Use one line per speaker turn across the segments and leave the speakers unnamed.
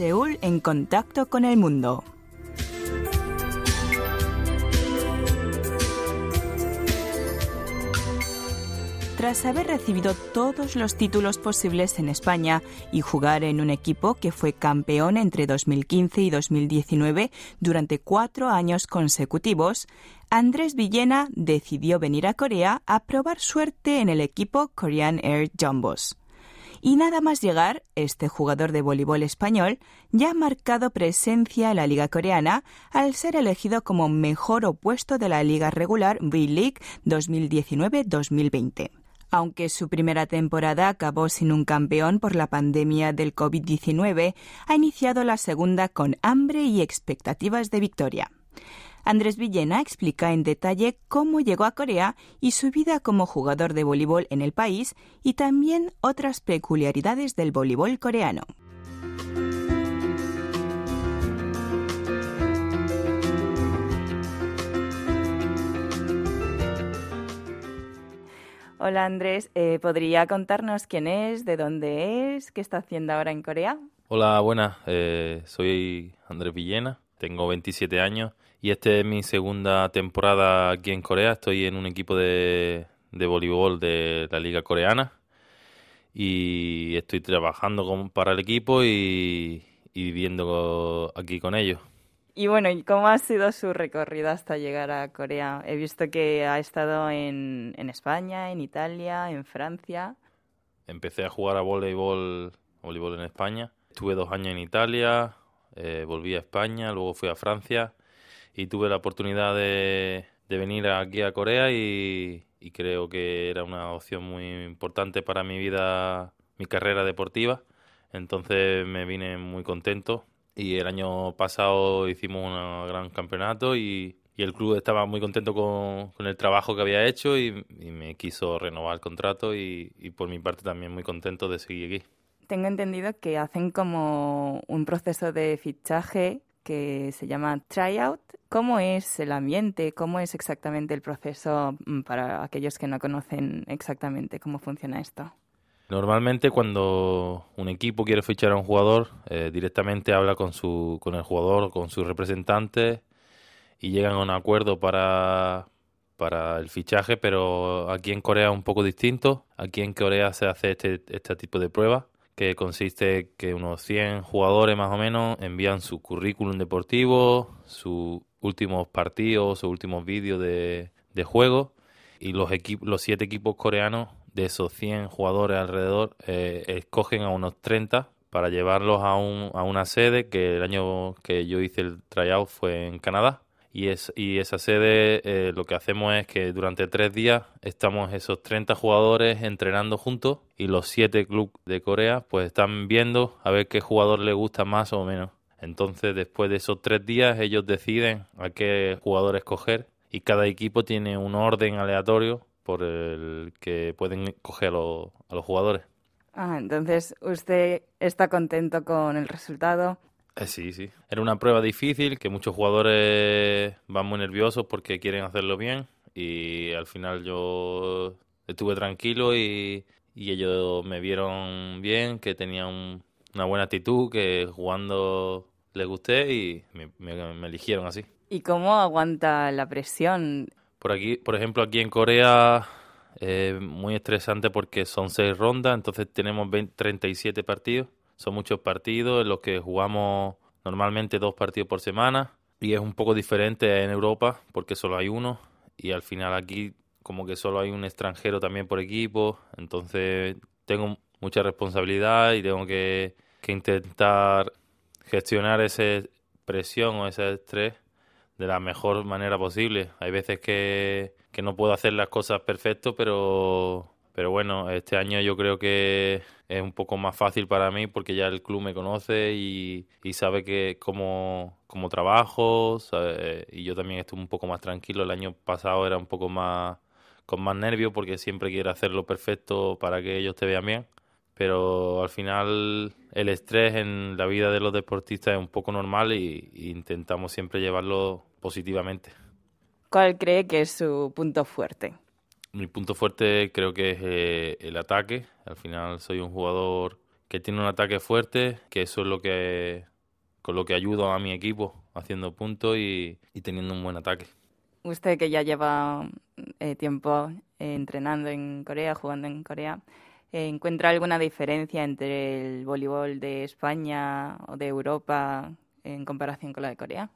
Seúl en contacto con el mundo. Tras haber recibido todos los títulos posibles en España y jugar en un equipo que fue campeón entre 2015 y 2019 durante cuatro años consecutivos, Andrés Villena decidió venir a Corea a probar suerte en el equipo Korean Air Jumbos. Y nada más llegar, este jugador de voleibol español ya ha marcado presencia en la liga coreana al ser elegido como mejor opuesto de la liga regular V-League 2019-2020. Aunque su primera temporada acabó sin un campeón por la pandemia del COVID-19, ha iniciado la segunda con hambre y expectativas de victoria. Andrés Villena explica en detalle cómo llegó a Corea y su vida como jugador de voleibol en el país y también otras peculiaridades del voleibol coreano. Hola Andrés, eh, ¿podría contarnos quién es, de dónde es, qué está haciendo ahora en Corea?
Hola, buenas, eh, soy Andrés Villena, tengo 27 años y esta es mi segunda temporada aquí en Corea. Estoy en un equipo de, de voleibol de la liga coreana y estoy trabajando para el equipo y, y viviendo aquí con ellos.
Y bueno, ¿y cómo ha sido su recorrido hasta llegar a Corea? He visto que ha estado en, en España, en Italia, en Francia.
Empecé a jugar a voleibol, voleibol en España. Estuve dos años en Italia, eh, volví a España, luego fui a Francia y tuve la oportunidad de, de venir aquí a Corea y, y creo que era una opción muy importante para mi vida, mi carrera deportiva. Entonces me vine muy contento y el año pasado hicimos un gran campeonato y, el club estaba muy contento con, el trabajo que había hecho y, me quiso renovar el contrato y, por mi parte también muy contento de seguir aquí.
Tengo entendido que hacen como un proceso de fichaje que se llama tryout. ¿Cómo es el ambiente? ¿Cómo es exactamente el proceso mm, para aquellos que no conocen exactamente cómo funciona esto?
Normalmente cuando un equipo quiere fichar a un jugador, eh, directamente habla con, su, con el jugador, con su representante y llegan a un acuerdo para, para el fichaje, pero aquí en Corea es un poco distinto. Aquí en Corea se hace este, este tipo de prueba que consiste que unos 100 jugadores más o menos envían su currículum deportivo, sus últimos partidos, sus últimos vídeos de, de juego y los, los siete equipos coreanos de esos 100 jugadores alrededor, eh, escogen a unos 30 para llevarlos a, un, a una sede que el año que yo hice el tryout fue en Canadá. Y, es, y esa sede eh, lo que hacemos es que durante tres días estamos esos 30 jugadores entrenando juntos y los siete clubes de Corea pues están viendo a ver qué jugador le gusta más o menos. Entonces después de esos tres días ellos deciden a qué jugador escoger y cada equipo tiene un orden aleatorio por el que pueden coger a, los jugadores.
Ah, entonces usted está contento con el resultado.
Eh, sí, sí. Era una prueba difícil que muchos jugadores van muy nerviosos porque quieren hacerlo bien y al final yo estuve tranquilo y, ellos me vieron bien, que tenía una buena actitud, que jugando les gusté y me eligieron así.
¿Y cómo aguanta la presión?
Por aquí, por ejemplo, aquí en Corea es muy estresante porque son seis rondas, entonces tenemos 37 partidos. Son muchos partidos en los que jugamos normalmente dos partidos por semana y es un poco diferente en Europa porque solo hay uno y al final aquí como que solo hay un extranjero también por equipo, entonces tengo mucha responsabilidad y tengo que, que intentar gestionar esa presión o ese estrés de la mejor manera posible. Hay veces que, que no puedo hacer las cosas perfecto, pero, pero bueno, este año yo creo que es un poco más fácil para mí porque ya el club me conoce y, y sabe que cómo, cómo trabajo y yo también estoy un poco más tranquilo. El año pasado era un poco más con más nervios porque siempre quiero hacerlo perfecto para que ellos te vean bien pero al final el estrés en la vida de los deportistas es un poco normal y, intentamos siempre llevarlo positivamente.
¿Cuál cree que es su punto fuerte?
Mi punto fuerte creo que es eh, el ataque. Al final soy un jugador que tiene un ataque fuerte, que eso es lo que con lo que ayudo a mi equipo haciendo puntos y, teniendo un buen ataque.
Usted que ya lleva eh, tiempo entrenando en Corea, jugando en Corea, ¿encuentra alguna diferencia entre el voleibol de España o de Europa en comparación con la de Corea?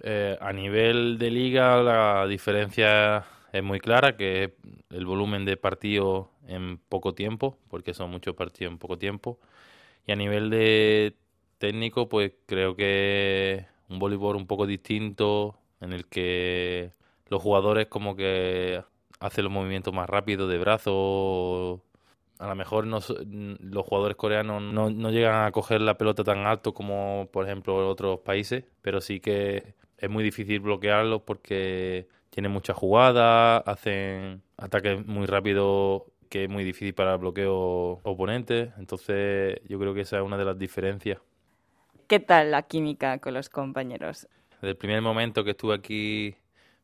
Eh, a nivel de liga la diferencia es muy clara, que el volumen de partidos en poco tiempo, porque son muchos partidos en poco tiempo. Y a nivel de técnico, pues creo que un voleibol un poco distinto, en el que los jugadores como que hacen los movimientos más rápidos de brazo. A lo mejor no, los jugadores coreanos no, no llegan a coger la pelota tan alto como, por ejemplo, otros países, pero sí que es muy difícil bloquearlos porque tienen muchas jugadas, hacen ataques muy rápidos que es muy difícil para el bloqueo oponente. Entonces, yo creo que esa es una de las diferencias.
¿Qué tal la química con los compañeros?
Desde el primer momento que estuve aquí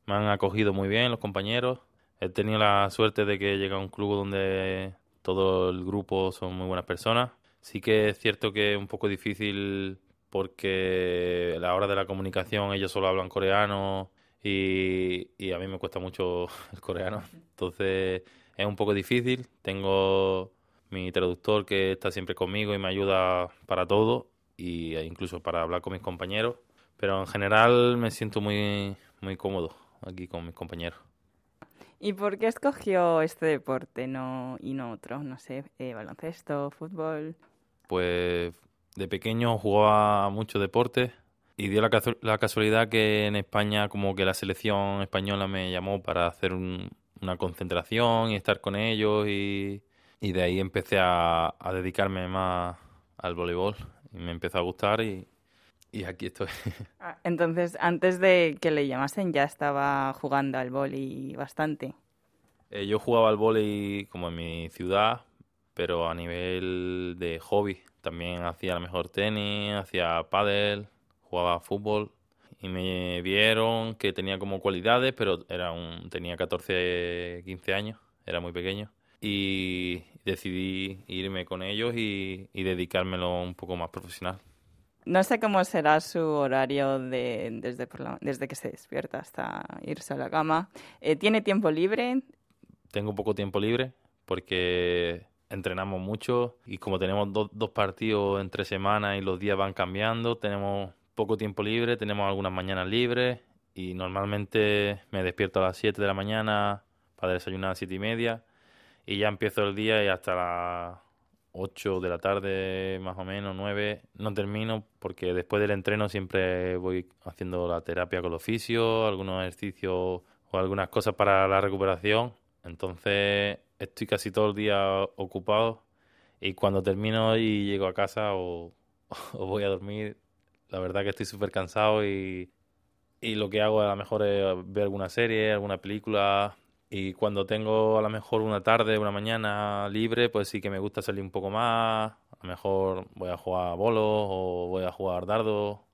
me han acogido muy bien los compañeros. He tenido la suerte de que llegue a un club donde todo el grupo son muy buenas personas. Sí que es cierto que es un poco difícil porque a la hora de la comunicación ellos solo hablan coreano y, y a mí me cuesta mucho el coreano. Entonces es un poco difícil. Tengo mi traductor que está siempre conmigo y me ayuda para todo y e incluso para hablar con mis compañeros. Pero en general me siento muy, muy cómodo aquí con mis compañeros.
¿Y por qué escogió este deporte no, y no otro? No sé, eh, baloncesto, fútbol.
Pues de pequeño jugaba mucho deporte y dio la, casualidad que en España como que la selección española me llamó para hacer un, una concentración y estar con ellos y, de ahí empecé a, dedicarme más al voleibol y me empezó a gustar y, aquí estoy.
Ah, entonces, antes de que le llamasen ya estaba jugando al vóley bastante.
Eh, yo jugaba al vóley como en mi ciudad, pero a nivel de hobby. También hacía a lo mejor tenis, hacía pádel, jugaba fútbol y me vieron que tenía como cualidades, pero era un, tenía 14, 15 años, era muy pequeño. Y decidí irme con ellos y, y dedicármelo un poco más profesional.
No sé cómo será su horario de, desde, desde que se despierta hasta irse a la cama. Eh, ¿Tiene tiempo libre?
Tengo poco tiempo libre porque entrenamos mucho y como tenemos dos partidos entre semanas y los días van cambiando, tenemos poco tiempo libre, tenemos algunas mañanas libres y normalmente me despierto a las 7 de la mañana para desayunar a las 7 y media y ya empiezo el día y hasta las 8 de la tarde más o menos, 9, no termino porque después del entreno siempre voy haciendo la terapia con los oficio, algunos ejercicios o algunas cosas para la recuperación. Entonces estoy casi todo el día ocupado y cuando termino y llego a casa o voy a dormir, la verdad que estoy súper cansado y, y lo que hago a lo mejor es ver alguna serie, alguna película. Y cuando tengo a lo mejor una tarde, una mañana libre, pues sí que me gusta salir un poco más. A lo mejor voy a jugar a bolos o voy a jugar dardo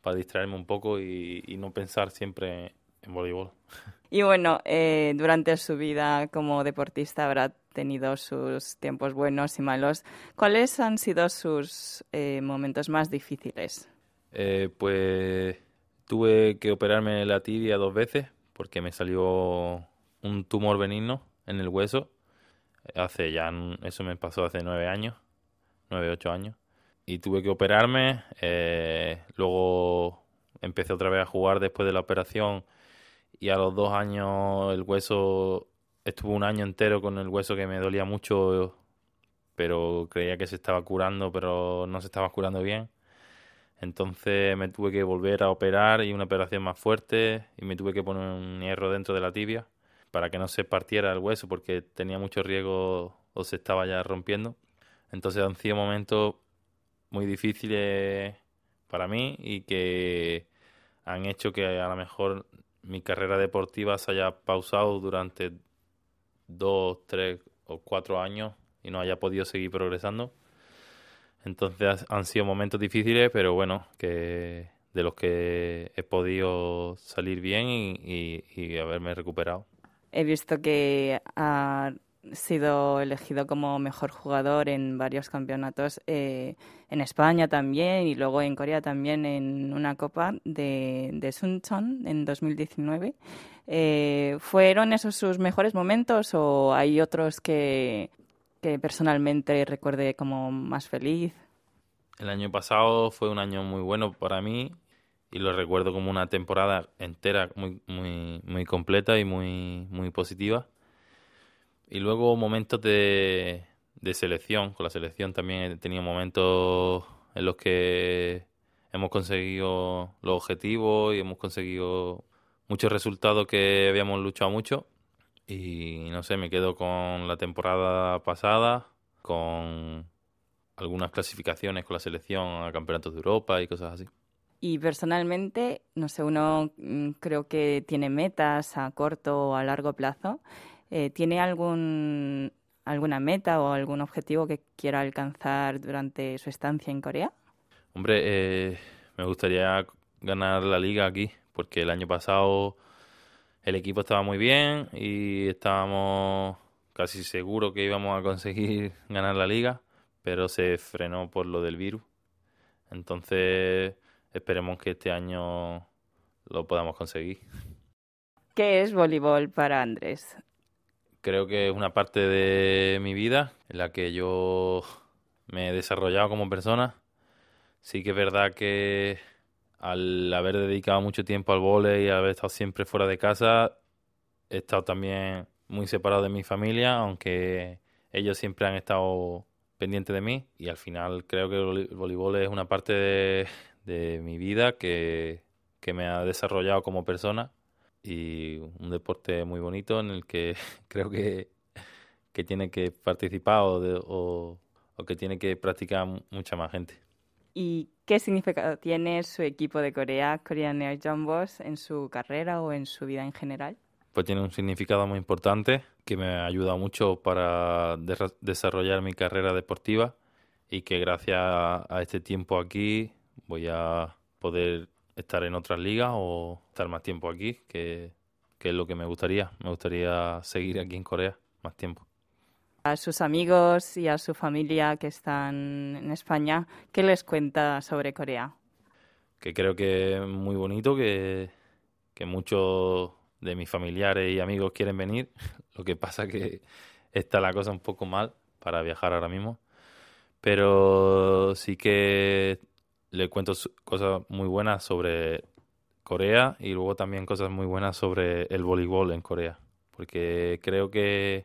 para distraerme un poco y, y no pensar siempre en voleibol.
Y bueno, eh, durante su vida como deportista habrá tenido sus tiempos buenos y malos. ¿Cuáles han sido sus eh, momentos más difíciles?
Eh, pues tuve que operarme la tibia dos veces porque me salió un tumor benigno en el hueso. Hace ya, eso me pasó hace nueve años, nueve, ocho años. Y tuve que operarme. Eh, luego empecé otra vez a jugar después de la operación. Y a los dos años el hueso, estuve un año entero con el hueso que me dolía mucho, pero creía que se estaba curando, pero no se estaba curando bien. Entonces me tuve que volver a operar y una operación más fuerte y me tuve que poner un hierro dentro de la tibia para que no se partiera el hueso porque tenía mucho riesgo o se estaba ya rompiendo. Entonces han sido momentos muy difíciles para mí y que han hecho que a lo mejor mi carrera deportiva se haya pausado durante dos, tres o cuatro años y no haya podido seguir progresando. Entonces han sido momentos difíciles, pero bueno, que de los que he podido salir bien y, haberme recuperado.
He visto que ha sido elegido como mejor jugador en varios campeonatos eh, en España también y luego en Corea también en una copa de, de Suncheon en 2019. Eh, ¿Fueron esos sus mejores momentos o hay otros que, que personalmente recuerde como más feliz?
El año pasado fue un año muy bueno para mí y lo recuerdo como una temporada entera muy, muy, muy completa y muy, muy positiva. Y luego momentos de, de selección. Con la selección también he tenido momentos en los que hemos conseguido los objetivos y hemos conseguido muchos resultados que habíamos luchado mucho. Y no sé, me quedo con la temporada pasada, con algunas clasificaciones con la selección a campeonatos de Europa y cosas así.
Y personalmente, no sé, uno mm, creo que tiene metas a corto o a largo plazo. Eh, ¿Tiene algún, alguna meta o algún objetivo que quiera alcanzar durante su estancia en Corea?
Hombre, eh, me gustaría ganar la liga aquí, porque el año pasado el equipo estaba muy bien y estábamos casi seguros que íbamos a conseguir ganar la liga, pero se frenó por lo del virus. Entonces esperemos que este año lo podamos conseguir.
¿Qué es voleibol para Andrés?
Creo que es una parte de mi vida en la que yo me he desarrollado como persona. Sí que es verdad que al haber dedicado mucho tiempo al vole y haber estado siempre fuera de casa, he estado también muy separado de mi familia, aunque ellos siempre han estado pendientes de mí y al final creo que el voleibol es una parte de, de mi vida que, me ha desarrollado como persona y un deporte muy bonito en el que creo que, que tiene que participar o, o, que tiene que practicar mucha más gente.
¿Y qué significado tiene su equipo de Corea, Korean Air Jumbos, en su carrera o en su vida en general?
Pues tiene un significado muy importante que me ha ayudado mucho para desarrollar mi carrera deportiva y que gracias a este tiempo aquí voy a poder estar en otras ligas o estar más tiempo aquí, que, es lo que me gustaría. Me gustaría seguir aquí en Corea más tiempo.
A sus amigos y a su familia que están en España, ¿qué les cuenta sobre Corea?
Que creo que es muy bonito, que, que muchos de mis familiares y amigos quieren venir. Lo que pasa que está la cosa un poco mal para viajar ahora mismo. Pero sí que le cuento cosas muy buenas sobre Corea y luego también cosas muy buenas sobre el voleibol en Corea. Porque creo que,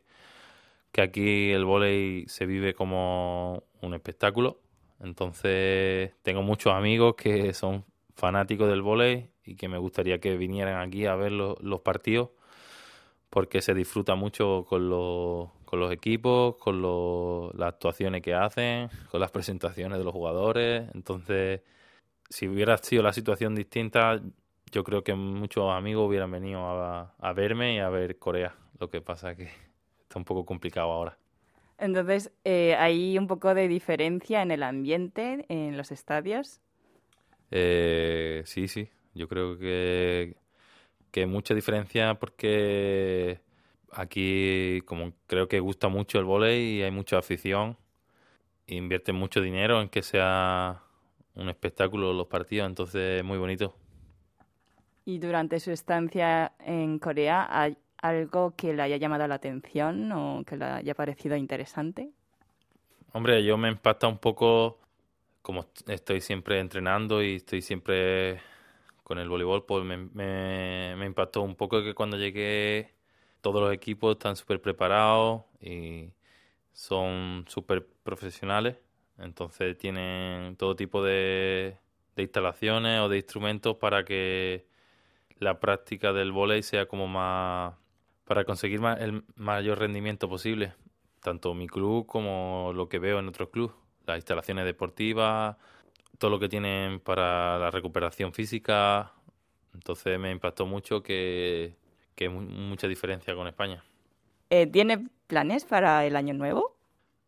que aquí el voleibol se vive como un espectáculo. Entonces tengo muchos amigos que son fanáticos del voleibol y que me gustaría que vinieran aquí a ver los partidos porque se disfruta mucho con los, con los equipos, con las actuaciones que hacen, con las presentaciones de los jugadores. Entonces, si hubiera sido la situación distinta, yo creo que muchos amigos hubieran venido a, verme y a ver Corea. Lo que pasa que está un poco complicado ahora.
Entonces, eh, ¿hay un poco de diferencia en el ambiente, en los estadios?
Eh, sí, sí. Yo creo que, que mucha diferencia porque aquí como creo que gusta mucho el volei y hay mucha afición, invierten mucho dinero en que sea un espectáculo los partidos, entonces es muy bonito.
¿Y durante su estancia en Corea algo que le haya llamado la atención o que le haya parecido interesante?
Hombre, yo me impacta un poco, como estoy siempre entrenando y estoy siempre con el voleibol, pues me, impactó un poco que cuando llegué todos los equipos están súper preparados y son súper profesionales. Entonces tienen todo tipo de, instalaciones o de instrumentos para que la práctica del volei sea como más para conseguir el mayor rendimiento posible tanto mi club como lo que veo en otros clubes las instalaciones deportivas todo lo que tienen para la recuperación física entonces me impactó mucho que que mucha diferencia con España.
Eh, ¿Tiene planes para el año nuevo?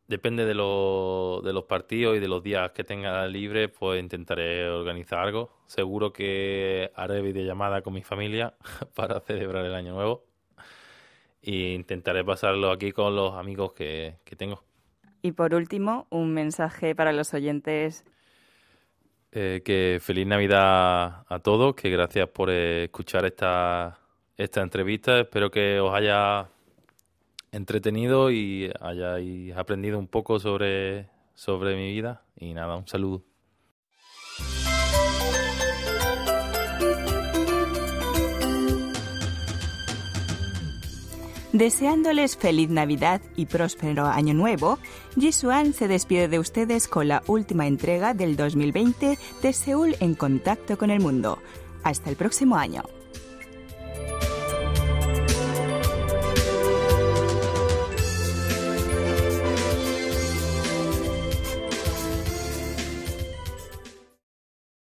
Depende de, de los partidos y de los días que tenga libre, pues intentaré organizar algo. Seguro que haré videollamada con mi familia para celebrar el año nuevo. E intentaré pasarlo aquí con los amigos que, que tengo.
Y por último, un mensaje para los oyentes.
Eh, que feliz Navidad a todos, que gracias por escuchar esta, esta entrevista. Espero que os haya entretenido y hayáis aprendido un poco sobre, sobre mi vida. Y nada, un saludo.
Deseándoles feliz Navidad y próspero Año Nuevo, Jisuan se despide de ustedes con la última entrega del 2020 de Seúl en contacto con el mundo. Hasta el próximo año.